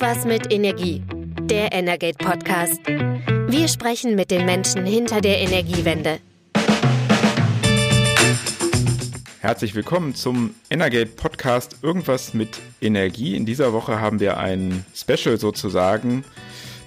Irgendwas mit Energie. Der Energate Podcast. Wir sprechen mit den Menschen hinter der Energiewende. Herzlich willkommen zum Energate Podcast Irgendwas mit Energie. In dieser Woche haben wir ein Special sozusagen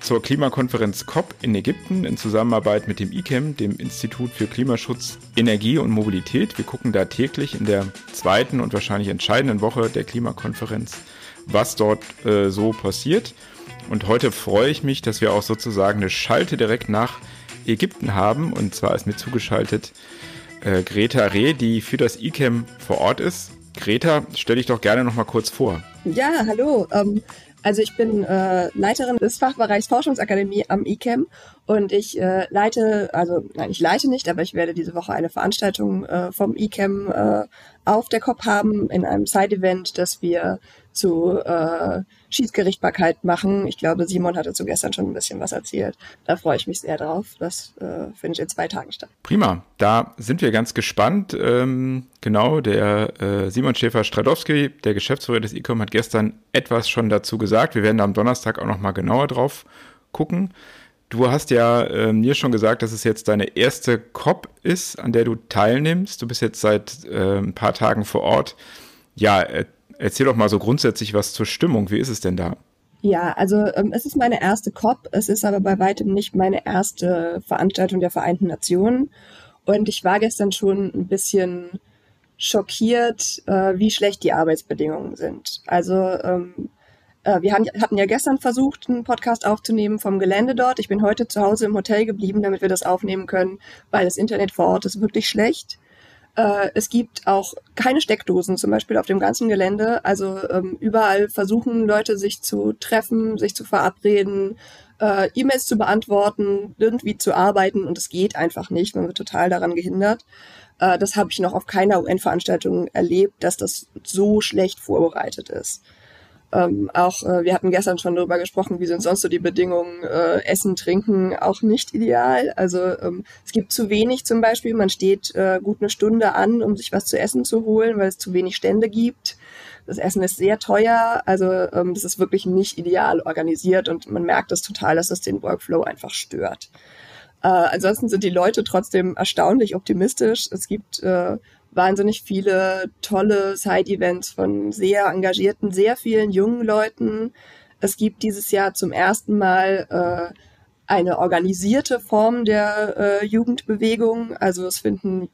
zur Klimakonferenz COP in Ägypten in Zusammenarbeit mit dem ICAM, dem Institut für Klimaschutz, Energie und Mobilität. Wir gucken da täglich in der zweiten und wahrscheinlich entscheidenden Woche der Klimakonferenz was dort äh, so passiert. Und heute freue ich mich, dass wir auch sozusagen eine Schalte direkt nach Ägypten haben. Und zwar ist mir zugeschaltet äh, Greta Reh, die für das ICAM vor Ort ist. Greta, stell dich doch gerne noch mal kurz vor. Ja, hallo. Ähm, also ich bin äh, Leiterin des Fachbereichs Forschungsakademie am ICAM und ich äh, leite, also nein, ich leite nicht, aber ich werde diese Woche eine Veranstaltung äh, vom ICAM auf der COP haben in einem Side-Event, das wir zu Schiedsgerichtbarkeit machen. Ich glaube, Simon hat dazu gestern schon ein bisschen was erzählt. Da freue ich mich sehr drauf. Das findet in zwei Tagen statt. Prima, da sind wir ganz gespannt. Ähm, genau, der Simon Schäfer-Stradowski, der Geschäftsführer des ICOM, hat gestern etwas schon dazu gesagt. Wir werden da am Donnerstag auch nochmal genauer drauf gucken. Du hast ja äh, mir schon gesagt, dass es jetzt deine erste COP ist, an der du teilnimmst. Du bist jetzt seit äh, ein paar Tagen vor Ort. Ja, äh, Erzähl doch mal so grundsätzlich was zur Stimmung. Wie ist es denn da? Ja, also ähm, es ist meine erste COP. Es ist aber bei weitem nicht meine erste Veranstaltung der Vereinten Nationen. Und ich war gestern schon ein bisschen schockiert, äh, wie schlecht die Arbeitsbedingungen sind. Also ähm, äh, wir haben, hatten ja gestern versucht, einen Podcast aufzunehmen vom Gelände dort. Ich bin heute zu Hause im Hotel geblieben, damit wir das aufnehmen können, weil das Internet vor Ort ist wirklich schlecht. Äh, es gibt auch keine Steckdosen, zum Beispiel auf dem ganzen Gelände. Also ähm, überall versuchen Leute sich zu treffen, sich zu verabreden, äh, E-Mails zu beantworten, irgendwie zu arbeiten und es geht einfach nicht. Man wird total daran gehindert. Äh, das habe ich noch auf keiner UN-Veranstaltung erlebt, dass das so schlecht vorbereitet ist. Ähm, auch äh, wir hatten gestern schon darüber gesprochen, wie sind sonst so die Bedingungen, äh, Essen, Trinken auch nicht ideal. Also ähm, es gibt zu wenig zum Beispiel. Man steht äh, gut eine Stunde an, um sich was zu essen zu holen, weil es zu wenig Stände gibt. Das Essen ist sehr teuer, also ähm, das ist wirklich nicht ideal organisiert und man merkt das total, dass das den Workflow einfach stört. Äh, ansonsten sind die Leute trotzdem erstaunlich optimistisch. Es gibt äh, wahnsinnig viele tolle Side-Events von sehr engagierten, sehr vielen jungen Leuten. Es gibt dieses Jahr zum ersten Mal äh, eine organisierte Form der äh, Jugendbewegung. Also es finden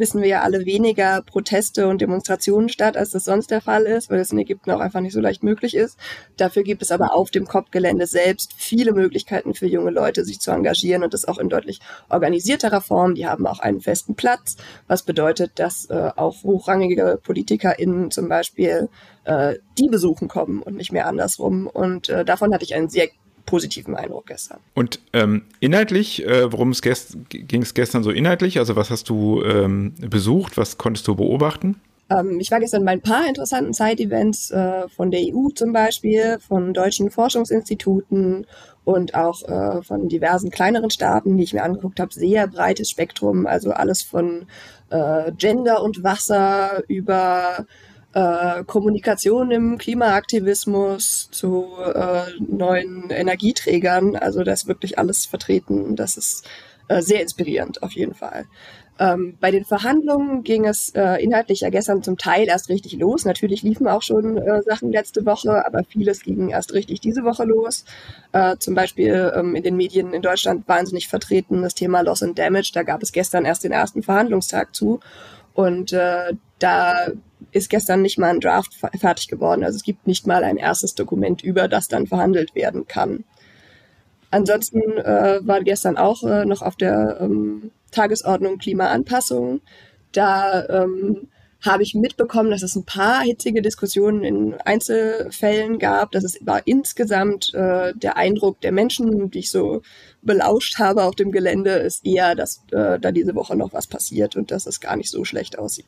wissen wir ja alle weniger Proteste und Demonstrationen statt, als das sonst der Fall ist, weil es in Ägypten auch einfach nicht so leicht möglich ist. Dafür gibt es aber auf dem COP-Gelände selbst viele Möglichkeiten für junge Leute, sich zu engagieren und das auch in deutlich organisierterer Form. Die haben auch einen festen Platz, was bedeutet, dass äh, auch hochrangige PolitikerInnen zum Beispiel äh, die besuchen kommen und nicht mehr andersrum. Und äh, davon hatte ich einen sehr positiven Eindruck gestern. Und ähm, inhaltlich, äh, worum es gest ging es gestern so inhaltlich? Also was hast du ähm, besucht? Was konntest du beobachten? Ähm, ich war gestern bei ein paar interessanten Side-Events äh, von der EU zum Beispiel, von deutschen Forschungsinstituten und auch äh, von diversen kleineren Staaten, die ich mir angeguckt habe. Sehr breites Spektrum, also alles von äh, Gender und Wasser über äh, Kommunikation im Klimaaktivismus zu äh, neuen Energieträgern. Also da ist wirklich alles vertreten. Das ist äh, sehr inspirierend auf jeden Fall. Ähm, bei den Verhandlungen ging es äh, inhaltlich ja gestern zum Teil erst richtig los. Natürlich liefen auch schon äh, Sachen letzte Woche, aber vieles ging erst richtig diese Woche los. Äh, zum Beispiel ähm, in den Medien in Deutschland wahnsinnig vertreten das Thema Loss and Damage. Da gab es gestern erst den ersten Verhandlungstag zu. Und äh, da ist gestern nicht mal ein Draft fertig geworden. Also es gibt nicht mal ein erstes Dokument, über das dann verhandelt werden kann. Ansonsten äh, war gestern auch äh, noch auf der ähm, Tagesordnung Klimaanpassung. Da ähm, habe ich mitbekommen, dass es ein paar hitzige Diskussionen in Einzelfällen gab. Das war insgesamt äh, der Eindruck der Menschen, die ich so belauscht habe auf dem Gelände, ist eher, dass äh, da diese Woche noch was passiert und dass es gar nicht so schlecht aussieht.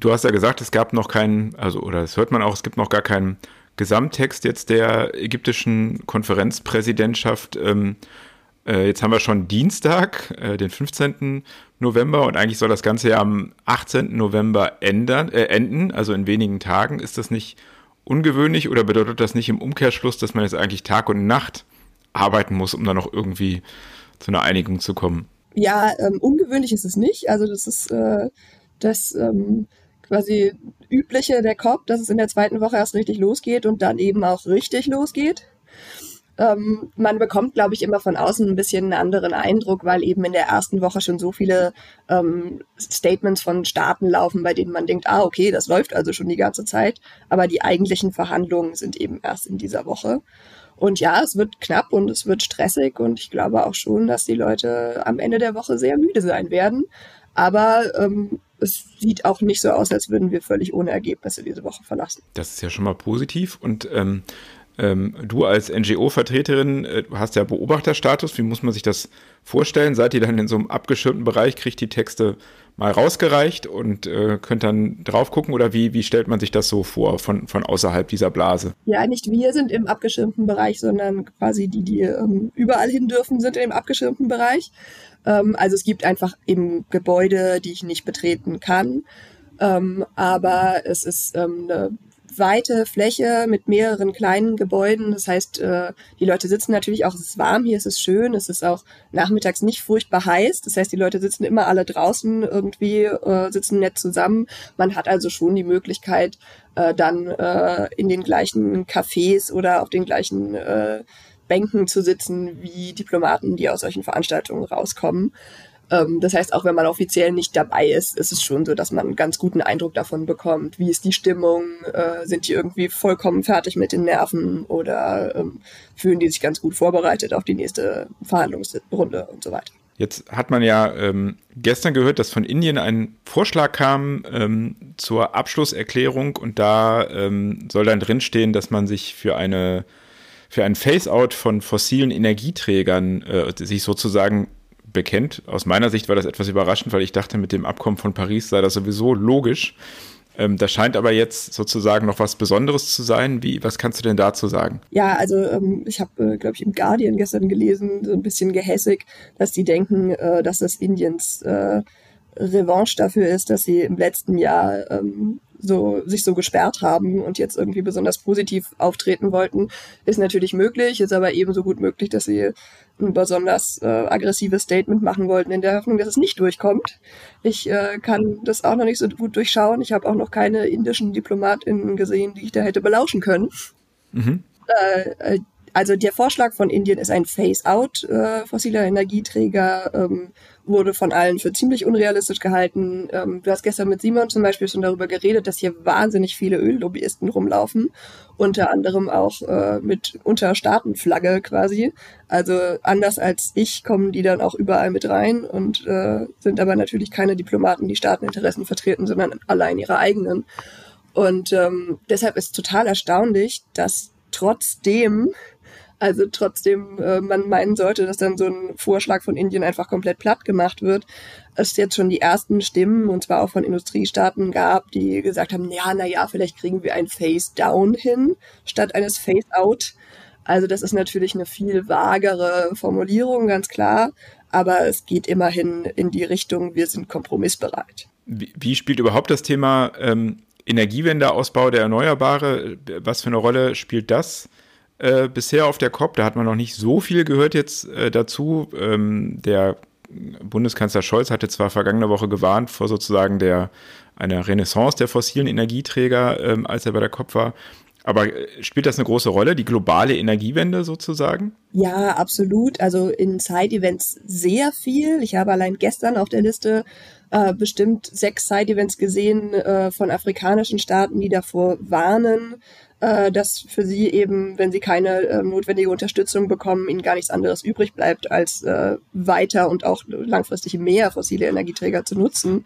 Du hast ja gesagt, es gab noch keinen, also oder das hört man auch, es gibt noch gar keinen Gesamttext jetzt der ägyptischen Konferenzpräsidentschaft. Ähm, äh, jetzt haben wir schon Dienstag, äh, den 15. November und eigentlich soll das Ganze ja am 18. November ändern, äh, enden, also in wenigen Tagen. Ist das nicht ungewöhnlich oder bedeutet das nicht im Umkehrschluss, dass man jetzt eigentlich Tag und Nacht arbeiten muss, um dann noch irgendwie zu einer Einigung zu kommen? Ja, ähm, ungewöhnlich ist es nicht. Also das ist äh, das ähm, quasi übliche der COP, dass es in der zweiten Woche erst richtig losgeht und dann eben auch richtig losgeht. Ähm, man bekommt, glaube ich, immer von außen ein bisschen einen anderen Eindruck, weil eben in der ersten Woche schon so viele ähm, Statements von Staaten laufen, bei denen man denkt, ah, okay, das läuft also schon die ganze Zeit. Aber die eigentlichen Verhandlungen sind eben erst in dieser Woche. Und ja, es wird knapp und es wird stressig und ich glaube auch schon, dass die Leute am Ende der Woche sehr müde sein werden. Aber ähm, es sieht auch nicht so aus, als würden wir völlig ohne Ergebnisse diese Woche verlassen. Das ist ja schon mal positiv. Und ähm, ähm, du als NGO-Vertreterin äh, hast ja Beobachterstatus. Wie muss man sich das vorstellen? Seid ihr dann in so einem abgeschirmten Bereich, kriegt die Texte mal rausgereicht und äh, könnt dann drauf gucken? Oder wie, wie stellt man sich das so vor von, von außerhalb dieser Blase? Ja, nicht wir sind im abgeschirmten Bereich, sondern quasi die, die ähm, überall hin dürfen, sind im abgeschirmten Bereich. Ähm, also es gibt einfach eben Gebäude, die ich nicht betreten kann. Ähm, aber es ist ähm, eine weite Fläche mit mehreren kleinen Gebäuden. Das heißt, äh, die Leute sitzen natürlich auch, es ist warm hier, es ist schön, es ist auch nachmittags nicht furchtbar heiß. Das heißt, die Leute sitzen immer alle draußen irgendwie, äh, sitzen nett zusammen. Man hat also schon die Möglichkeit, äh, dann in den gleichen Cafés oder auf den gleichen Bänken zu sitzen wie Diplomaten, die aus solchen Veranstaltungen rauskommen. Ähm, das heißt, auch wenn man offiziell nicht dabei ist, ist es schon so, dass man einen ganz guten Eindruck davon bekommt. Wie ist die Stimmung? Äh, sind die irgendwie vollkommen fertig mit den Nerven oder ähm, fühlen die sich ganz gut vorbereitet auf die nächste Verhandlungsrunde und so weiter? Jetzt hat man ja ähm, gestern gehört, dass von Indien ein Vorschlag kam ähm, zur Abschlusserklärung und da ähm, soll dann drinstehen, dass man sich für eine für ein Phase-out von fossilen Energieträgern äh, sich sozusagen bekennt. Aus meiner Sicht war das etwas überraschend, weil ich dachte, mit dem Abkommen von Paris sei das sowieso logisch. Ähm, das scheint aber jetzt sozusagen noch was Besonderes zu sein. Wie, was kannst du denn dazu sagen? Ja, also ähm, ich habe, äh, glaube ich, im Guardian gestern gelesen, so ein bisschen gehässig, dass die denken, äh, dass das Indiens äh, Revanche dafür ist, dass sie im letzten Jahr ähm, so, sich so gesperrt haben und jetzt irgendwie besonders positiv auftreten wollten, ist natürlich möglich, ist aber ebenso gut möglich, dass sie ein besonders äh, aggressives Statement machen wollten, in der Hoffnung, dass es nicht durchkommt. Ich äh, kann das auch noch nicht so gut durchschauen. Ich habe auch noch keine indischen DiplomatInnen gesehen, die ich da hätte belauschen können. Mhm. Äh, äh also der Vorschlag von Indien ist ein Phase-out äh, fossiler Energieträger, ähm, wurde von allen für ziemlich unrealistisch gehalten. Ähm, du hast gestern mit Simon zum Beispiel schon darüber geredet, dass hier wahnsinnig viele Öllobbyisten rumlaufen, unter anderem auch äh, mit Unterstaatenflagge quasi. Also anders als ich kommen die dann auch überall mit rein und äh, sind aber natürlich keine Diplomaten, die Staateninteressen vertreten, sondern allein ihre eigenen. Und ähm, deshalb ist total erstaunlich, dass trotzdem also trotzdem äh, man meinen sollte, dass dann so ein Vorschlag von Indien einfach komplett platt gemacht wird. Es jetzt schon die ersten Stimmen, und zwar auch von Industriestaaten gab, die gesagt haben, ja, na ja, vielleicht kriegen wir ein Face-Down hin, statt eines Face-Out. Also das ist natürlich eine viel vagere Formulierung, ganz klar. Aber es geht immerhin in die Richtung, wir sind kompromissbereit. Wie, wie spielt überhaupt das Thema ähm, Energiewende, Ausbau der Erneuerbare, was für eine Rolle spielt das äh, bisher auf der COP. Da hat man noch nicht so viel gehört jetzt äh, dazu. Ähm, der Bundeskanzler Scholz hatte zwar vergangene Woche gewarnt vor sozusagen der einer Renaissance der fossilen Energieträger, ähm, als er bei der COP war. Aber äh, spielt das eine große Rolle, die globale Energiewende sozusagen? Ja, absolut. Also in Side-Events sehr viel. Ich habe allein gestern auf der Liste äh, bestimmt sechs Side-Events gesehen äh, von afrikanischen Staaten, die davor warnen, äh, dass für sie eben, wenn sie keine äh, notwendige Unterstützung bekommen, ihnen gar nichts anderes übrig bleibt, als äh, weiter und auch langfristig mehr fossile Energieträger zu nutzen.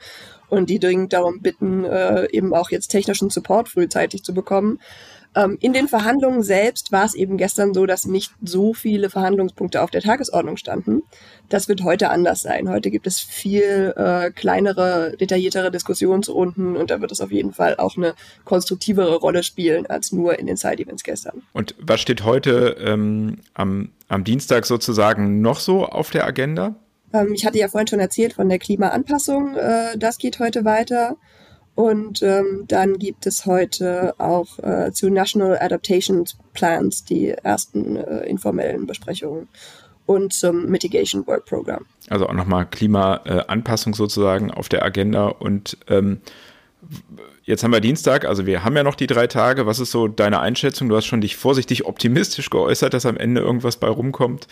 Und die dringend darum bitten, äh, eben auch jetzt technischen Support frühzeitig zu bekommen. Ähm, in den Verhandlungen selbst war es eben gestern so, dass nicht so viele Verhandlungspunkte auf der Tagesordnung standen. Das wird heute anders sein. Heute gibt es viel äh, kleinere, detailliertere Diskussionsrunden und da wird es auf jeden Fall auch eine konstruktivere Rolle spielen als nur in den Side-Events gestern. Und was steht heute ähm, am, am Dienstag sozusagen noch so auf der Agenda? Ähm, ich hatte ja vorhin schon erzählt von der Klimaanpassung. Äh, das geht heute weiter. Und ähm, dann gibt es heute auch äh, zu National Adaptation Plans die ersten äh, informellen Besprechungen und zum Mitigation Work Program. Also auch nochmal Klimaanpassung sozusagen auf der Agenda. Und ähm, jetzt haben wir Dienstag, also wir haben ja noch die drei Tage. Was ist so deine Einschätzung? Du hast schon dich vorsichtig optimistisch geäußert, dass am Ende irgendwas bei rumkommt.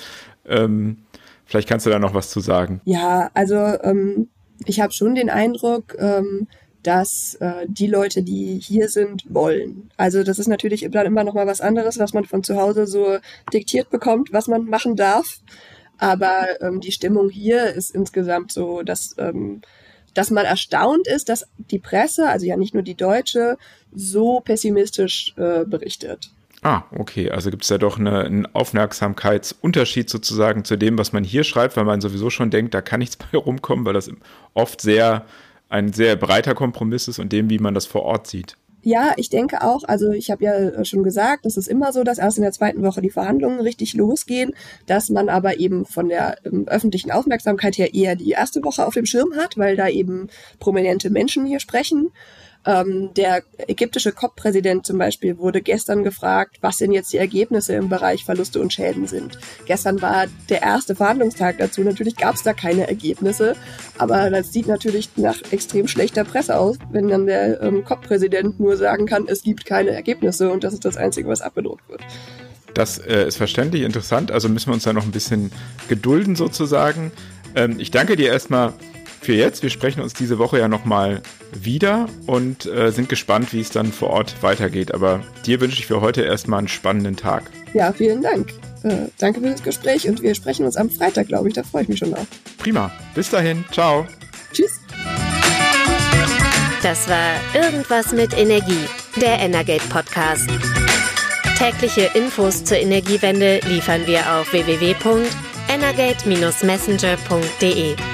Ähm, vielleicht kannst du da noch was zu sagen. Ja, also ähm, ich habe schon den Eindruck, ähm, dass äh, die Leute, die hier sind, wollen. Also das ist natürlich dann immer noch mal was anderes, was man von zu Hause so diktiert bekommt, was man machen darf. Aber ähm, die Stimmung hier ist insgesamt so, dass, ähm, dass man erstaunt ist, dass die Presse, also ja nicht nur die deutsche, so pessimistisch äh, berichtet. Ah, okay. Also gibt es ja doch eine, einen Aufmerksamkeitsunterschied sozusagen zu dem, was man hier schreibt, weil man sowieso schon denkt, da kann nichts bei rumkommen, weil das oft sehr ein sehr breiter Kompromiss ist und dem, wie man das vor Ort sieht. Ja, ich denke auch, also ich habe ja schon gesagt, es ist immer so, dass erst in der zweiten Woche die Verhandlungen richtig losgehen, dass man aber eben von der ähm, öffentlichen Aufmerksamkeit her eher die erste Woche auf dem Schirm hat, weil da eben prominente Menschen hier sprechen. Ähm, der ägyptische COP-Präsident zum Beispiel wurde gestern gefragt, was denn jetzt die Ergebnisse im Bereich Verluste und Schäden sind. Gestern war der erste Verhandlungstag dazu. Natürlich gab es da keine Ergebnisse, aber das sieht natürlich nach extrem schlechter Presse aus, wenn dann der ähm, COP-Präsident nur sagen kann, es gibt keine Ergebnisse und das ist das Einzige, was abgedruckt wird. Das äh, ist verständlich interessant, also müssen wir uns da noch ein bisschen gedulden sozusagen. Ähm, ich danke dir erstmal für jetzt. Wir sprechen uns diese Woche ja nochmal wieder und äh, sind gespannt, wie es dann vor Ort weitergeht. Aber dir wünsche ich für heute erstmal einen spannenden Tag. Ja, vielen Dank. Äh, danke für das Gespräch und wir sprechen uns am Freitag, glaube ich. Da freue ich mich schon drauf. Prima. Bis dahin. Ciao. Tschüss. Das war Irgendwas mit Energie, der Energate Podcast. Tägliche Infos zur Energiewende liefern wir auf www.energate-messenger.de.